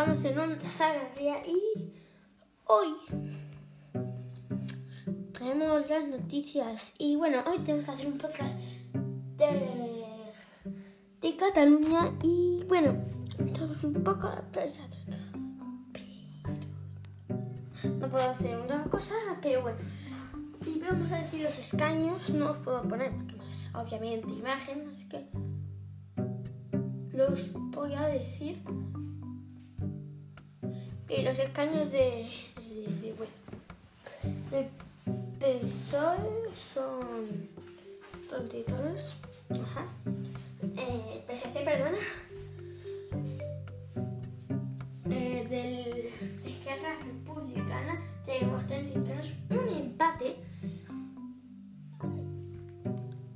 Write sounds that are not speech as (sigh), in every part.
Estamos en un Sagraria y hoy traemos las noticias. Y bueno, hoy tenemos que hacer un podcast de, de Cataluña. Y bueno, estamos un poco atrasados. No puedo hacer una cosa, pero bueno. Y vamos a decir los escaños. No os puedo poner porque no es obviamente imagen, así que los voy a decir. Y los escaños de, de, de- bueno, del PSOE son 33. Ajá. Eh, PSC, perdona. Eh, del Esquerra Republicana tenemos 33. Un empate.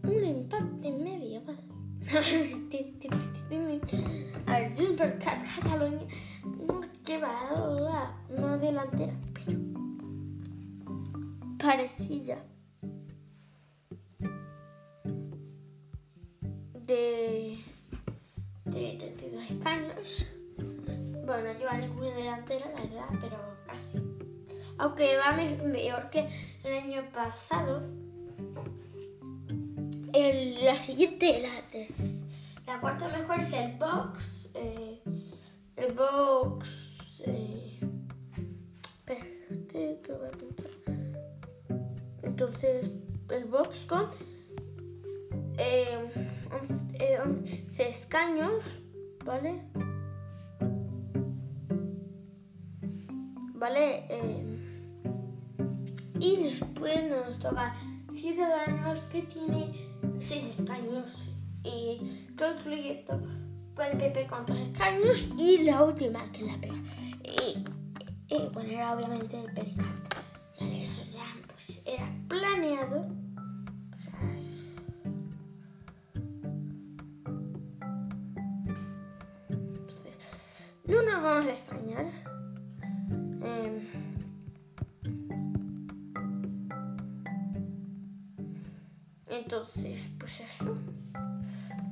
Un empate medio. A ver, Junts per Cat Cataluña no lleva la no delantera, pero parecilla de, de 32 escaños. Bueno, no lleva ninguna delantera, la verdad, pero casi. Aunque va me- mejor que el año pasado. El- la siguiente, la, la cuarta mejor es el box. eh, el box. Entonces, el box con eh, 11, eh, 11 escaños, ¿vale? ¿Vale? Eh, y después nos toca Ciudadanos que tiene 6 escaños y todo el proyecto para el PP con 3 escaños y la última que es la peor. Y, y bueno, era obviamente el PDCAT. Pues era planeado. Entonces, no nos vamos a extrañar. Em, entonces, pues eso.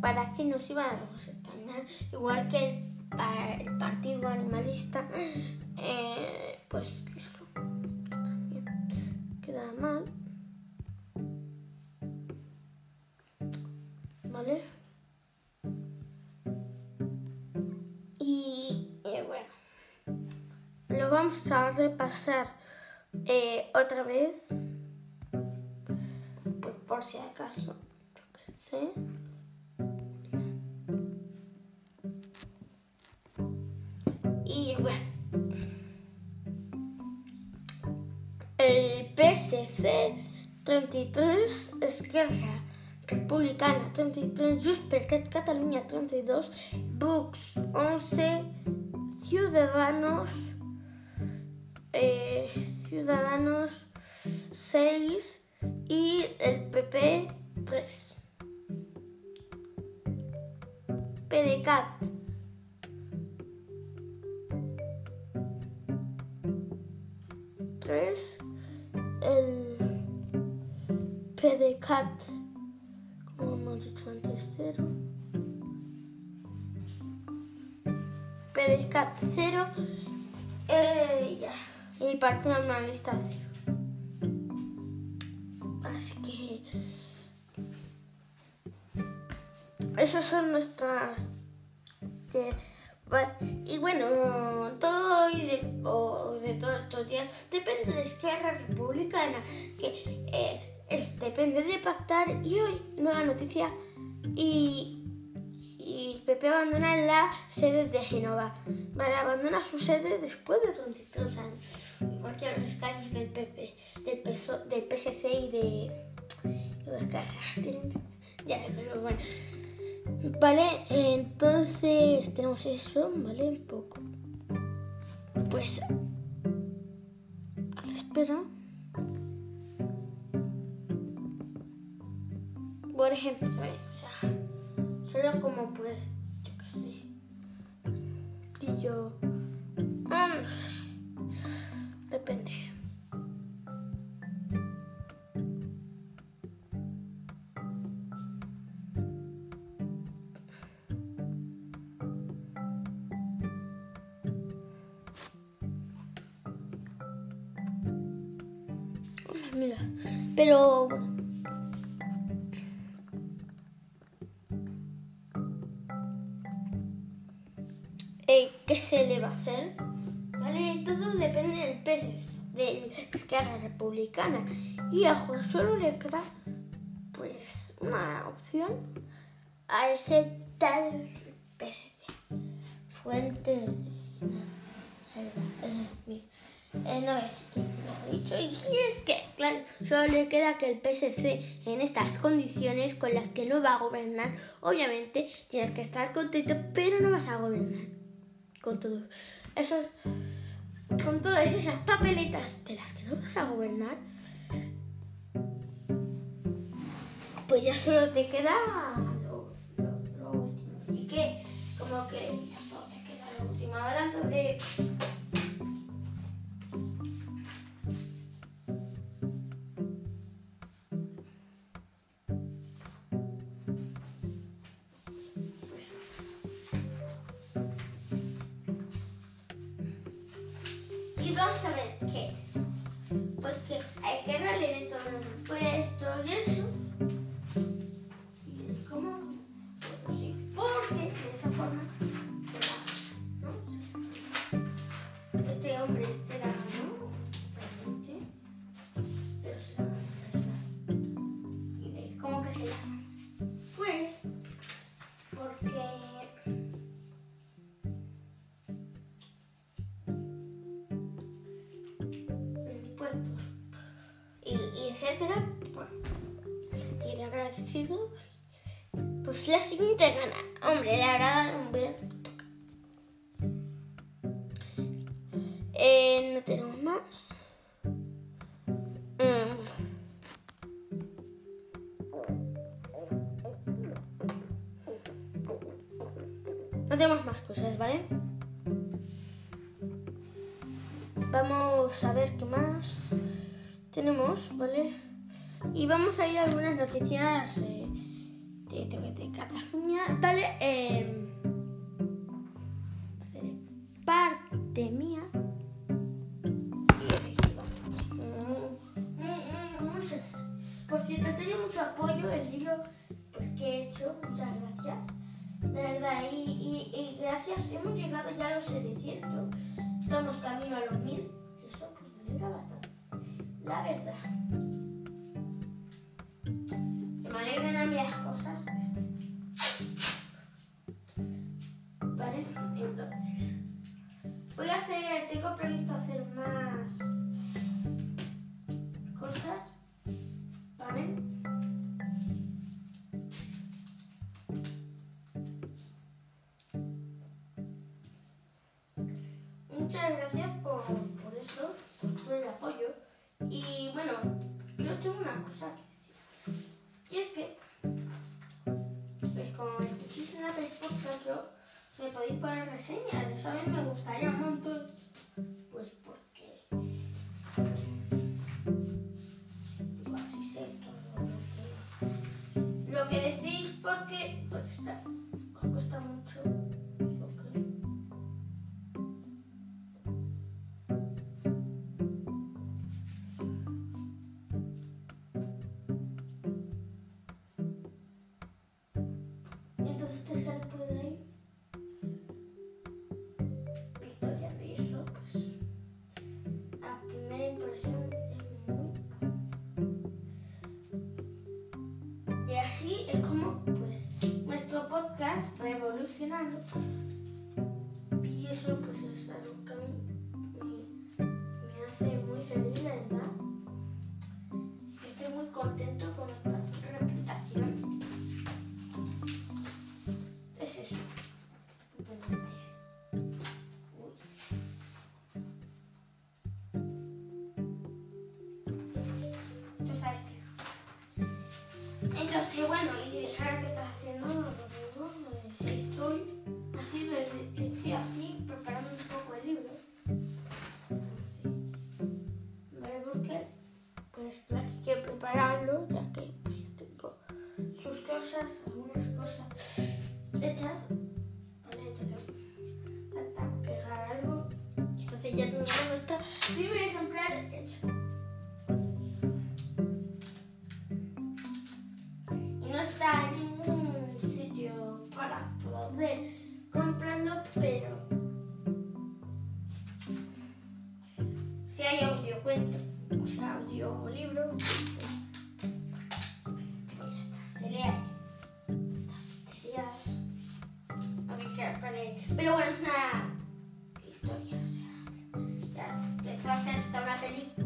¿Para qué nos íbamos a extrañar? Igual que el, el partido animalista, eh, pues repasar eh, otra vez, pues por si acaso, yo qué sé. Y bueno, el PSC 33, Esquerra Republicana 33, Junts per Cat Cataluña 32, Vox 11, Ciudadanos, eh, Ciudadanos 6 y el PP 3. PDCAT tres el PDCAT como hemos dicho antes cero. PDCAT cero. Eh, ya y partido analista cero así que esas son nuestras va- y bueno todo y de, o de todos estos días depende de Esquerra Republicana que eh, es- depende de pactar y hoy nueva noticia y y PP abandona la sede de Genova. Vale, abandona su sede después de 33 años. Igual que los escaños del PP, del, PSO del PSC y de... de Esquerra. (laughs) Ya, pero bueno. Vale, entonces tenemos eso, ¿vale? Un poco. Pues a la espera. Por ejemplo, ¿eh? o sea, Suena como pues, yo qué sé. Y yo... Um, depende. Mira, pero. ¿Qué se le va a hacer? ¿Vale? Todo depende del PSC, de Esquerra Republicana. Y a solo le queda pues una opción a ese tal PSC. Fuentes de... Eh, no es que he dicho. Y es que, claro, solo le queda que el PSC en estas condiciones con las que no va a gobernar, obviamente tienes que estar contento, pero no vas a gobernar con todo eso, con todas esas papeletas de las que no vas a gobernar, pues ya solo te queda lo, último. Y que, como que ya solo te queda lo último. Hablando de vamos a ver qué es. Porque hay que darle de todos los impuestos Más tenemos, ¿vale? Y vamos a ir a algunas noticias eh, de, de, Cataluña, ¿vale? Eh, de parte mía. Por cierto, he tenido mucho apoyo el libro pues, que he hecho, muchas gracias. De verdad, y, y, y gracias, hemos llegado ya a los 700. Estamos camino a los 1000. Bastante la verdad. Me alegran a las cosas. Vale, entonces. Voy a hacer, tengo previsto hacer más cosas. Vale. Y es que, pues como me escuchéis en la podcast, yo me podéis poner reseñas. Eso a mí me gustaría un montón. Pues porque. así sé todo lo que, lo que decís, porque pues, está, algunas bueno, es una historia, o sea, detrás de esta una película.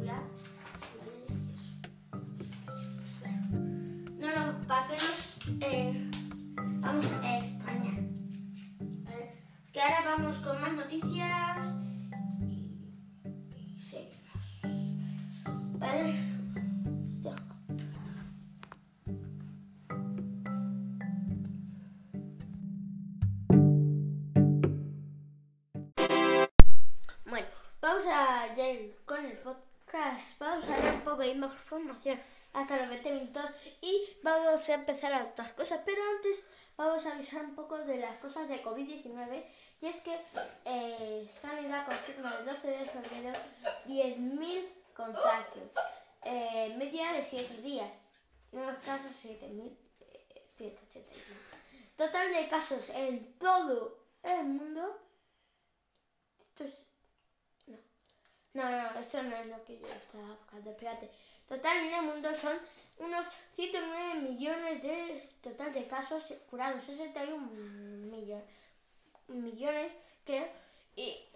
Con el podcast. Vamos a dar un poco de información hasta los 20 minutos y vamos a empezar a otras cosas. Pero antes vamos a avisar un poco de las cosas de COVID-19 y es que eh, Sanidad confirma el 12 de febrero 10.000 contagios, eh, media de 7 días, nuevos casos 7.181. Total de casos en todo el mundo. Esto es no, no, esto no es lo que yo estaba buscando. Espérate. Total en el mundo son unos 109 millones de total de casos curados, 61 millones, millones creo, y,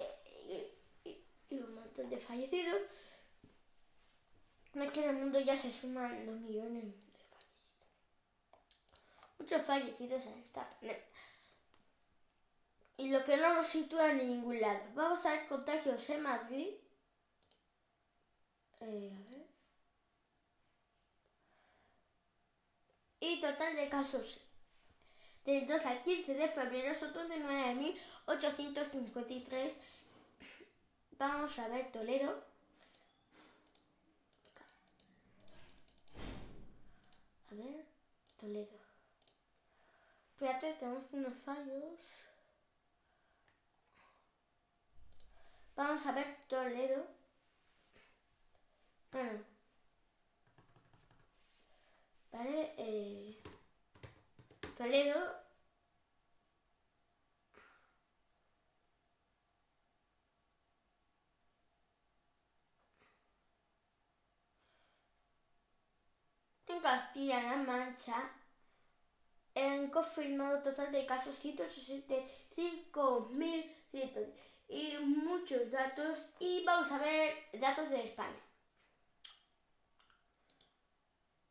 un montón de fallecidos. Es que en el mundo ya se suman 2 millones de fallecidos. Muchos fallecidos en esta pandemia. Y lo que no nos sitúa en ningún lado. Vamos a ver contagios en Madrid. Eh, a ver. Y total de casos del 2 al 15 de febrero son 39.853. Vamos a ver Toledo. A ver, Toledo. Espérate, tenemos unos fallos. Vamos a ver Toledo. Bueno. Vale, eh, Toledo. En Castilla-La Mancha, han confirmado total de casos 165.100 y muchos datos. Y vamos a ver datos de España.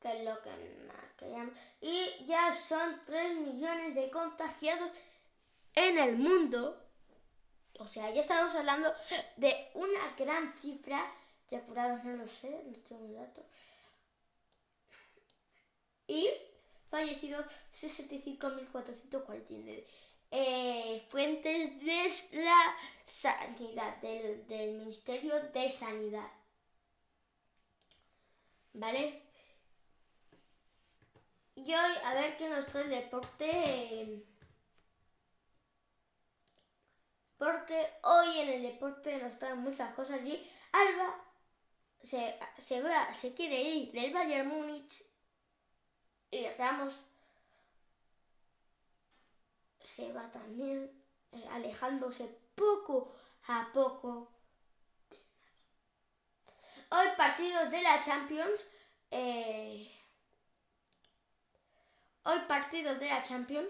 Que es lo que más queríamos. Y ya son 3 millones de contagiados en el mundo. O sea, ya estamos hablando de una gran cifra de curados, no lo sé, no tengo un dato. Y fallecidos 65.449. Eh, fuentes de la sanidad, del, del Ministerio de Sanidad. ¿Vale? Y hoy, a ver qué nos trae el deporte. Porque hoy en el deporte nos traen muchas cosas y Alba se, se, va, se quiere ir del Bayern Múnich y Ramos se va también eh, alejándose poco a poco. Hoy partidos de la Champions. Eh, hoy partidos de la Champions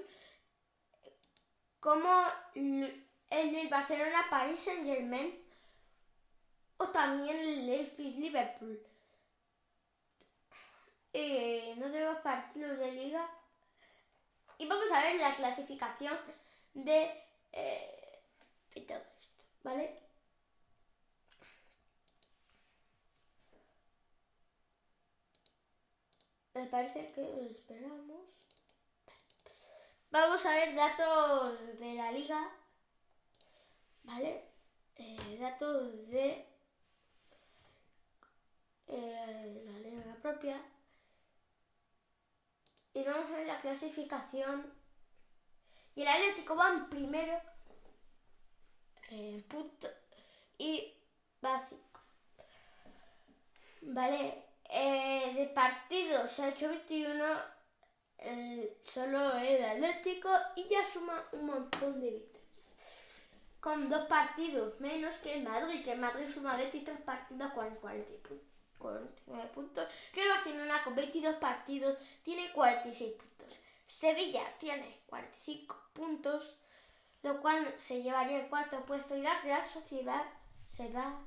como el del Barcelona Paris Saint Germain o también el Leipzig Liverpool. Eh, no tenemos partidos de liga. Y vamos a ver la clasificación de, eh, todo esto, ¿vale? Me parece que lo esperamos. Vamos a ver datos de la liga. ¿Vale? Eh, datos de eh, la liga propia. Y vamos a ver la clasificación. Y el Atlético va en primero. Eh, punto. Y básico. Vale. Eh, de partidos se ha hecho 21 el, solo el Atlético y ya suma un montón de victorias. Con dos partidos menos que Madrid, que Madrid suma 23 partidos con 40 49 puntos. Que el Barcelona con 22 partidos tiene 46 puntos. Sevilla tiene 45 puntos, lo cual se llevaría el cuarto puesto y la Real Sociedad se va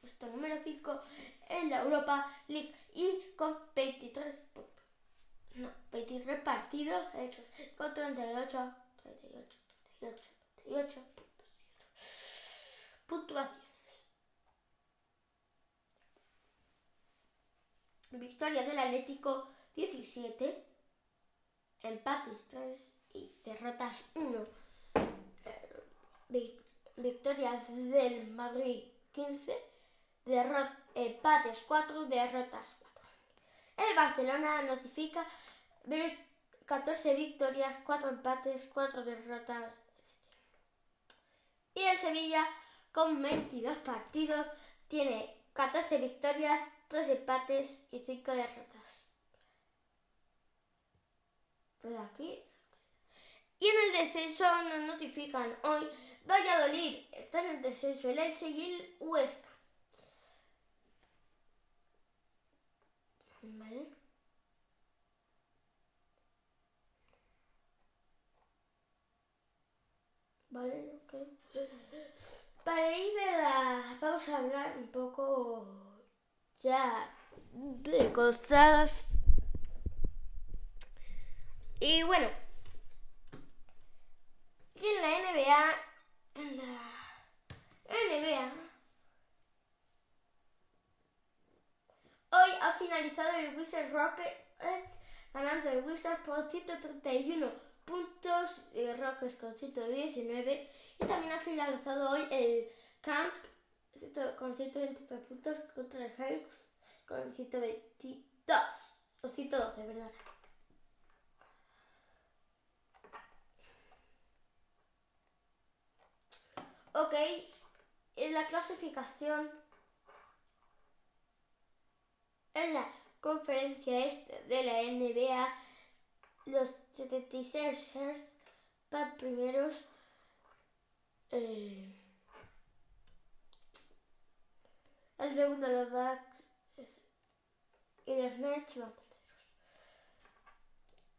puesto número 5 en la Europa League y con 23 puntos. No, 23 partidos hechos con 38, 38, 38, 38 puntos. Puntuaciones. Victoria del Atlético 17, empates 3 y derrotas 1. Victoria del Madrid 15, empates 4, derrotas 4. El Barcelona notifica 14 victorias, 4 empates, 4 derrotas. Y el Sevilla, con 22 partidos, tiene 14 victorias, 3 empates y 5 derrotas. Aquí. Y en el descenso nos notifican hoy Valladolid está en el descenso, el Elche y el Huesca. Vale. Vale, ok. Para ir de la... Vamos a hablar un poco ya de cosas. Y bueno, en la NBA, en la NBA, hoy ha finalizado el Wizard Rockets ganando el Wizard por 131 puntos y Rockets con 119 y también ha finalizado hoy el Camp con 123 puntos contra el Hawks con 122 o 112, ¿verdad? Ok, en la clasificación en la conferencia este de la NBA los 76ers van primeros eh, el segundo los Bucks y los Nets.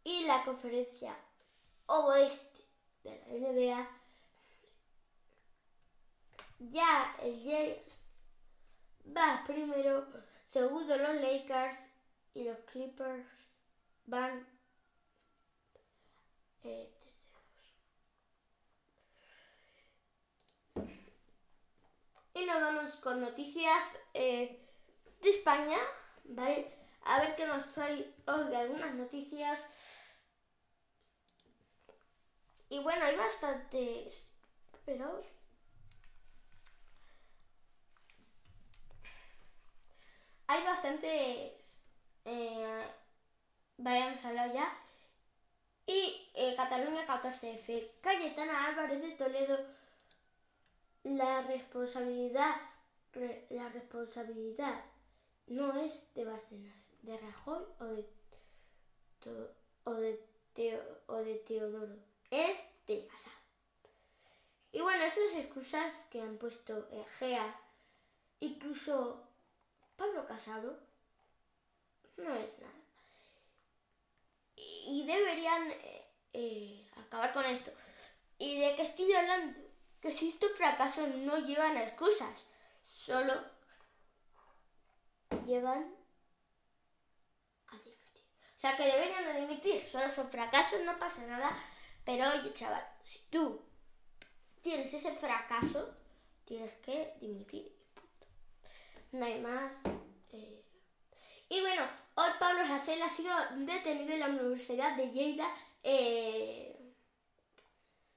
Y la conferencia oeste de la NBA, ya el James va primero, segundo los Lakers y los Clippers van eh, Y nos vamos con noticias eh, de España, ¿vale? A ver qué nos trae hoy de algunas noticias. Y bueno, hay bastantes... Pero... Hay bastantes... Eh, vale, hemos hablado ya. Y eh, Cataluña 14F. Cayetana Álvarez de Toledo la responsabilidad, la responsabilidad no es de Bárcenas, de Rajoy o de, o de, o de Teodoro, es de Casado. Y bueno, esas excusas que han puesto Egea, incluso Pablo Casado, no es nada. Y deberían eh, eh, acabar con esto. ¿Y de qué estoy hablando? que si estos fracasos no llevan a excusas, solo llevan a dimitir. O sea, que deberían de dimitir, solo son fracasos, no pasa nada. Pero oye, chaval, si tú tienes ese fracaso, tienes que dimitir. No hay más. Eh. Y bueno, hoy Pablo Hasél ha sido detenido en la Universidad de Lleida, eh,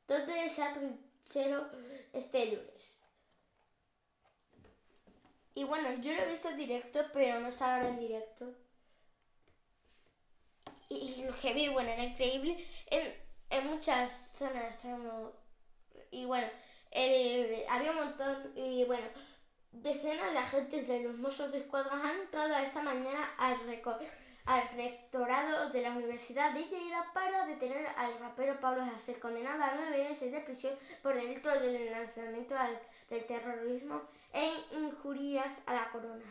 donde se ha cero este lunes. Y bueno, yo lo he visto en directo, pero no estaba ahora en directo. Y, lo que vi, bueno, era increíble. En, en muchas zonas Y bueno, había un montón. Y bueno, decenas de agentes de los Mossos de Escuadra han entrado esta mañana al rectorado de la Universidad de Lleida para detener al rapero Pablo Hasél, condenado a nueve meses de prisión por delito del lanzamiento del terrorismo e injurias a la corona.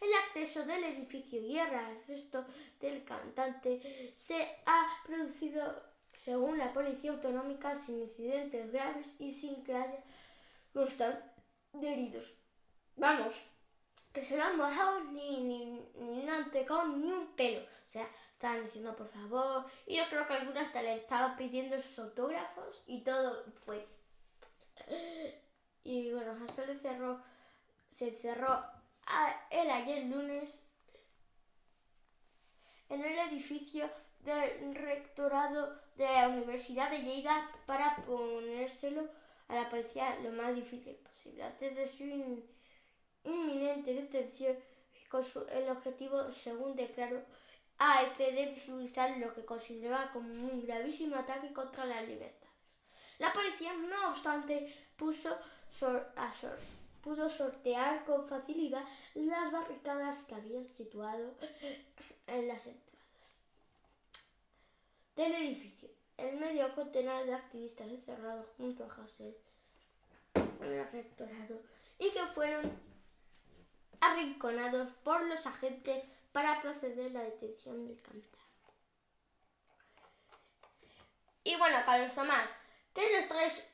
El acceso del edificio y el arresto del cantante se ha producido, según la Policía Autonómica, sin incidentes graves y sin que haya constancia de heridos. Vamos, que se lo han mojado ni, ni, ni no han tocado ni un pelo. O sea, estaban diciendo por favor. Y yo creo que algunos hasta le estaban pidiendo sus autógrafos y todo fue. Y bueno, Jason le cerró, se cerró el ayer lunes en el edificio del rectorado de la Universidad de Lleida para ponérselo a la policía lo más difícil posible antes de su inminente detención con su- el objetivo, según declaró AF, de visualizar lo que consideraba como un gravísimo ataque contra las libertades. La policía, no obstante, puso a pudo sortear con facilidad las barricadas que habían situado en las entradas del edificio. El medio contenedor de activistas encerrados junto a en el rectorado y que fueron arrinconados por los agentes para proceder a la detención del cantante. Y bueno, Carlos Tomás, ¿qué nos traes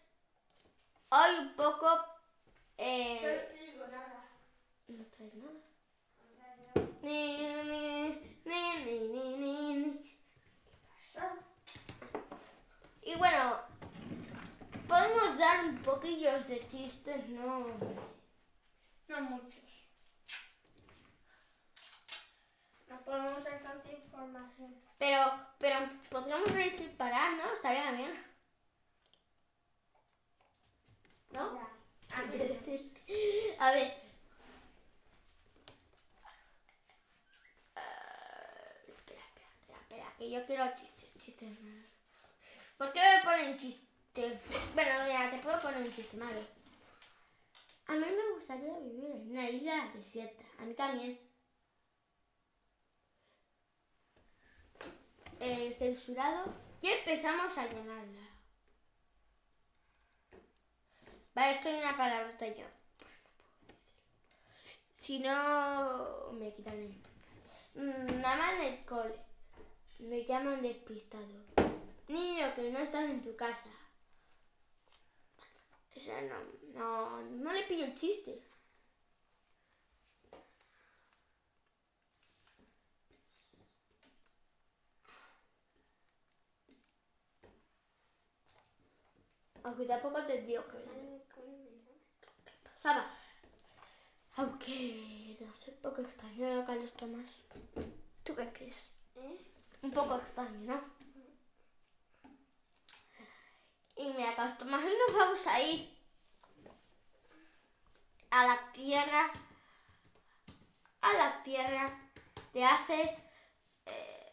hoy un poco? Eh, no traes nada. Ni, ni, ni, ni, ni, ni, ni. Y bueno, podemos dar un poquillo de chistes, ¿no? No muchos. No podemos dar tanta información. Pero, pero podríamos reír sin parar, ¿no? Estaría bien. ¿No? Ya. (laughs) A ver. Ah, espera, espera, espera, espera, que yo quiero chistes. ¿Por qué me ponen chistes? Bueno, mira, te puedo poner un chiste malo. A mí me gustaría vivir en una isla desierta. A mí también. Eh, censurado. Y empezamos a llenarla. Vale, esto hay una palabrota yo. Si no, me quitan el... Nada más en el cole. Me llaman despistado. Niño, que no estás en tu casa. O sea, no, no, no le pillo el chiste. Aunque tampoco te digo que pasaba. Aunque no sé, un poco extraño ¿no, Carlos Tomás. ¿Tú qué crees? ¿Eh? Un poco extraño, ¿no? Y mira, Carlos Tomás, hoy nos vamos a ir a la tierra, a la tierra de hace eh,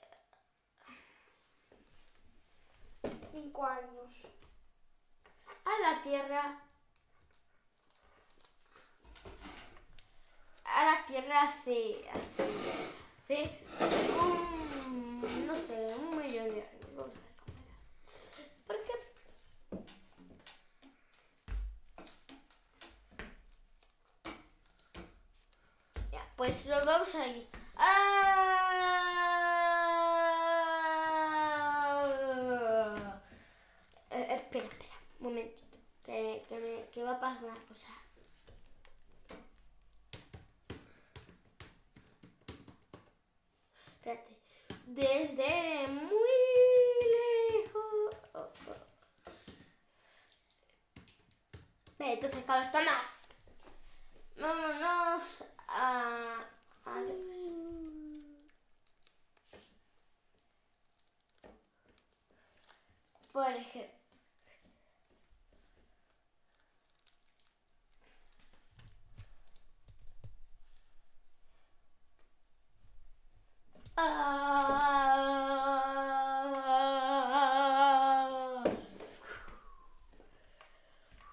Cinco años. A la tierra a la tierra hace hace, hace un no sé un millón de años vamos a ver cómo era. Porque ya pues lo vamos a ir. Ah. Eh, espera, espera, un momentito. Que, que, me, que va a pasar una cosa. Espérate. Desde muy lejos. Oh, oh. Entonces, Carlos Tomás. Vámonos a. a yo qué sé. Por ejemplo. Ah.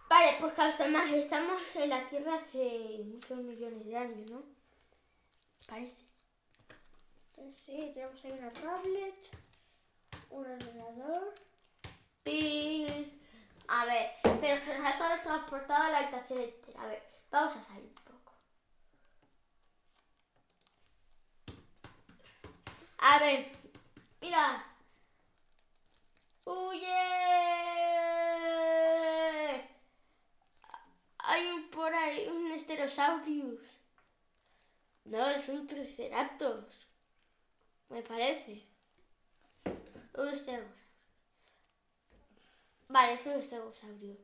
Vale, pues Carlos Tomás, estamos en la Tierra hace muchos millones de años, ¿no? Parece. Sí, tenemos ahí una tablet, un ordenador. Pin. A ver, pero se nos ha transportado a la habitación entera. A ver, vamos a salir un poco. A ver, mira. ¡Huye! Hay un por ahí, un Stegosaurus. No, es un triceratops. Me parece. Un estegosaurio. Vale, es un estegosaurio.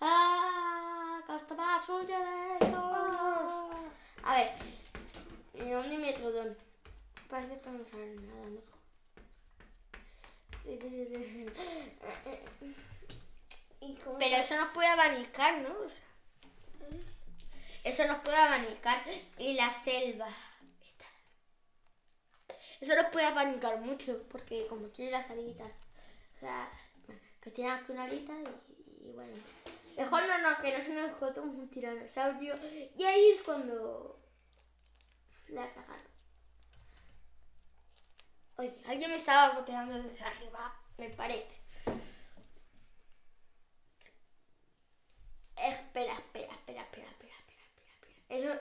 ¡Ah! ¡Castaba suya de eso! A ver. ¿Y dónde metrodón? Parece que no sale nada mejor. ¿Y cómo Pero eso nos puede abanicar, ¿no? O sea, eso nos puede abanicar. Y la selva. Eso nos puede abanicar mucho, porque como tiene las alitas. O sea, que tiene aquí una alita y, bueno. Mejor no, no, que no nos encontremos un tiranosaurio. Y ahí es cuando la cagaron. Oye, alguien me estaba boteando desde arriba, me parece. Espera, espera, espera, espera, espera, espera, espera, espera. Eso.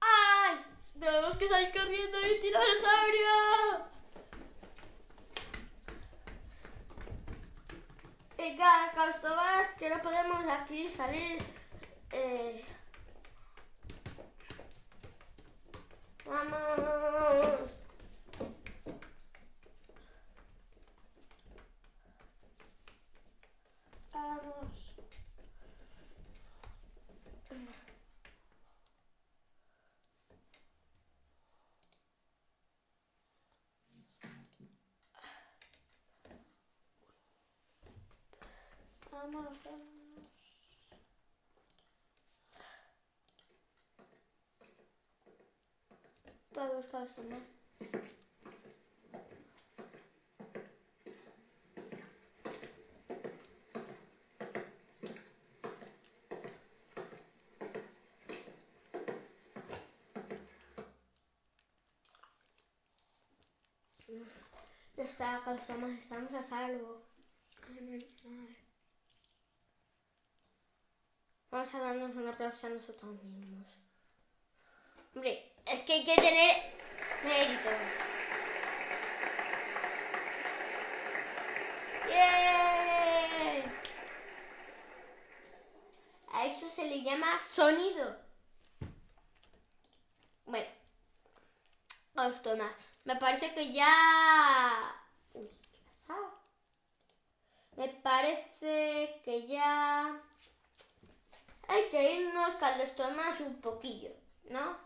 ¡Ay! Tenemos que salir corriendo del tiranosaurio. Venga, Caustobas, que no podemos aquí salir. Eh... Vamos. Vamos. Vamos, vamos. Ya está, Caustobas, estamos a salvo. Vamos a darnos un aplauso a nosotros mismos. Hay que tener mérito. ¡Bien! A eso se le llama sonido. Bueno, vamos. Me parece que ya... Uy, ¿qué ha pasado? Me parece que ya... Hay que irnos, Carlos Tomás, un poquillo, ¿no?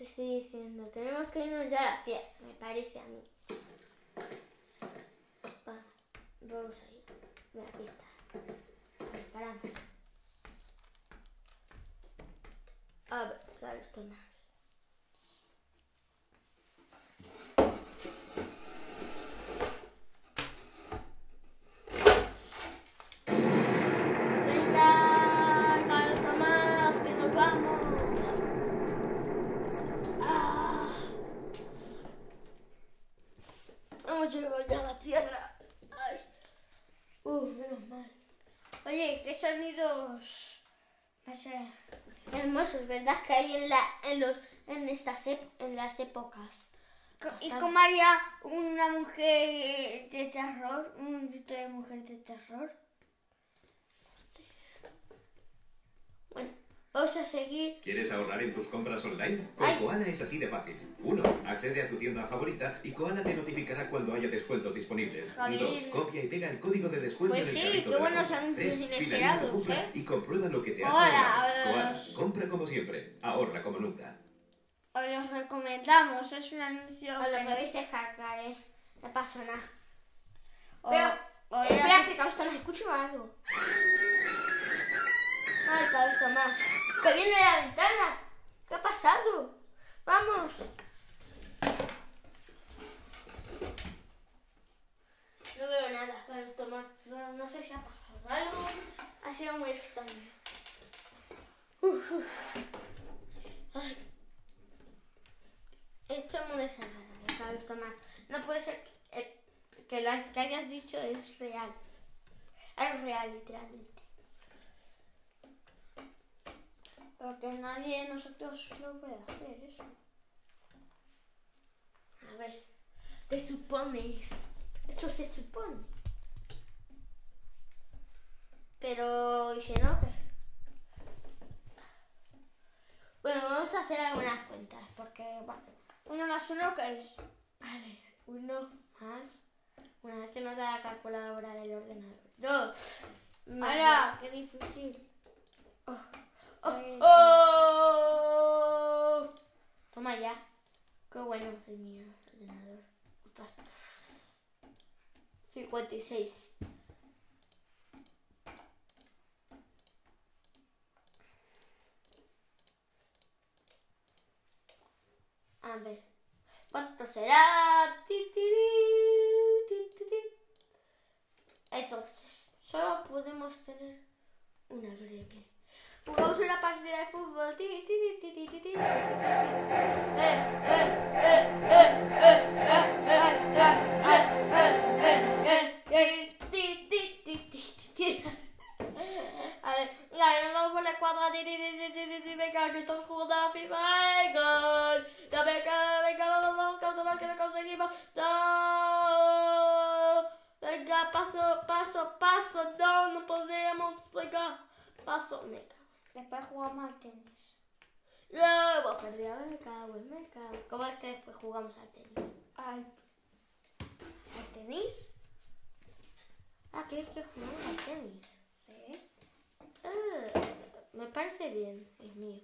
Estoy diciendo, tenemos que irnos ya a la tierra, me parece a mí. Va, vamos a ir. Mira, aquí está. Vale, paramos. A ver, Carlos Tomás. Venga, Carlos Tomás, que nos vamos. Ah. Hemos llegado ya a la tierra. Ay. Uh, menos mal. Oye, ¿qué sonidos? No sé. Hermosos, ¿verdad? Que hay en la, en los, en estas, ep- en las épocas. ¿Y cómo haría una mujer de terror? Un de mujer de terror. Bueno, vamos a seguir. ¿Quieres ahorrar en tus compras online? Con Ay. Koala es así de fácil. 1. Accede a tu tienda favorita y Koala te notificará cuando haya descuentos disponibles. Jolín. 2. Copia y pega el código de descuento Pues en el sí, carrito qué buenos compra. anuncios 3. inesperados, ¿eh? y comprueba lo que te hola. Koala, compra como siempre. Ahorra como nunca. Os los recomendamos, es un anuncio. Os lo que- podéis descargar, ¿eh? No pasa nada. o- Pero, o era- espérate, Carlos Tomás, escucho algo. Ay, Carlos Tomás, que viene la ventana. ¿Qué ha pasado? Vamos. No veo nada, Carlos Tomás. No, no sé si ha pasado algo. Ha sido muy extraño. Uf, uf. Esto es muy desagradable, Carlos Tomás. No puede ser que, eh, que lo que hayas dicho es real. Es real, literalmente. Porque nadie de nosotros lo puede hacer eso. A ver, te supones. Esto se supone. Pero, ¿y si no qué? Bueno, vamos a hacer algunas cuentas, porque, bueno, Uno más uno, ¿qué es? a ver, uno más, una vez que nos da la calculadora del ordenador. Dos. Ahora. qué difícil. Oh, Pues- oh. Toma ya. Qué bueno el mío ordenador. Ostras. 56. A ver. ¿Cuánto será? Entonces, solo podemos tener una breve. Wow sulla partita del football. Ti ti ti ti ti ti ti. di di di di mega che sto scuro dalla fibra e gol! Da mega, mega, ma non scordo perché non conseguivo! No! Raga, passo, passo, passo, no, non possiamo, raga! Passo, mega. Después jugamos al tenis. Luego perdí, me cago, me cago. ¿Cómo es que después jugamos al tenis? ¿Al, al tenis? Ah, ¿quieres que jugamos al tenis? Sí. Ah, me parece bien, es mío.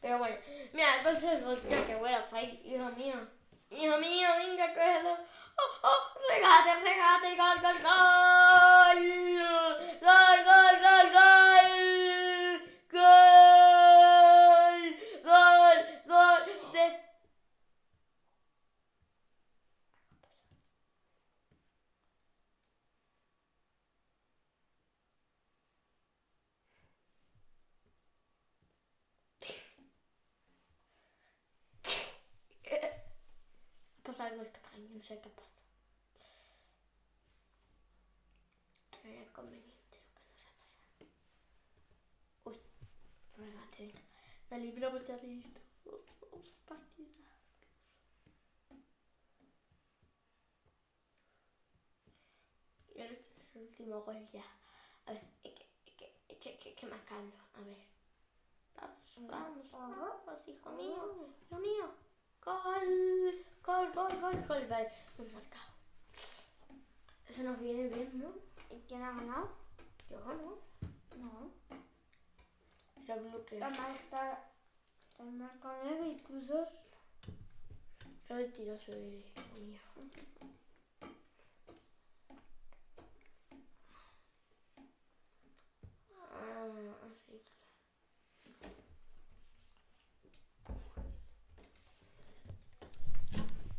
Pero bueno, mira, entonces ya que bueno, soy hijo mío. Hijo mío, venga, cógelo. Oh, oh, regate, regate, gol, gol, gol. Gol, gol, gol, gol. Gol, gol, gol de... Pasa algo extraño, no sé qué pasa. No era conveniente lo que nos ha pasado. Uy, regate, venga. La libramos ya listo. Vamos, vamos, partida. Y ahora este es el último gol ya. A ver, que, que, hay que, hay que marcarlo. A ver. Vamos, vamos, vamos, hijo mío. Hijo mío. Gol, gol, gol, gol, gol. Vale, hemos marcado. Eso nos viene bien, ¿no? ¿Y quién ha ganado? Yo no. No. Lo bloqueo. La marca. Está marca 9 y tú dos. Qué mentiroso eres, hijo mío. Ah, así que-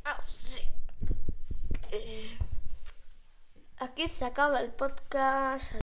Ah, sí. Eh, Aquí se acaba el podcast.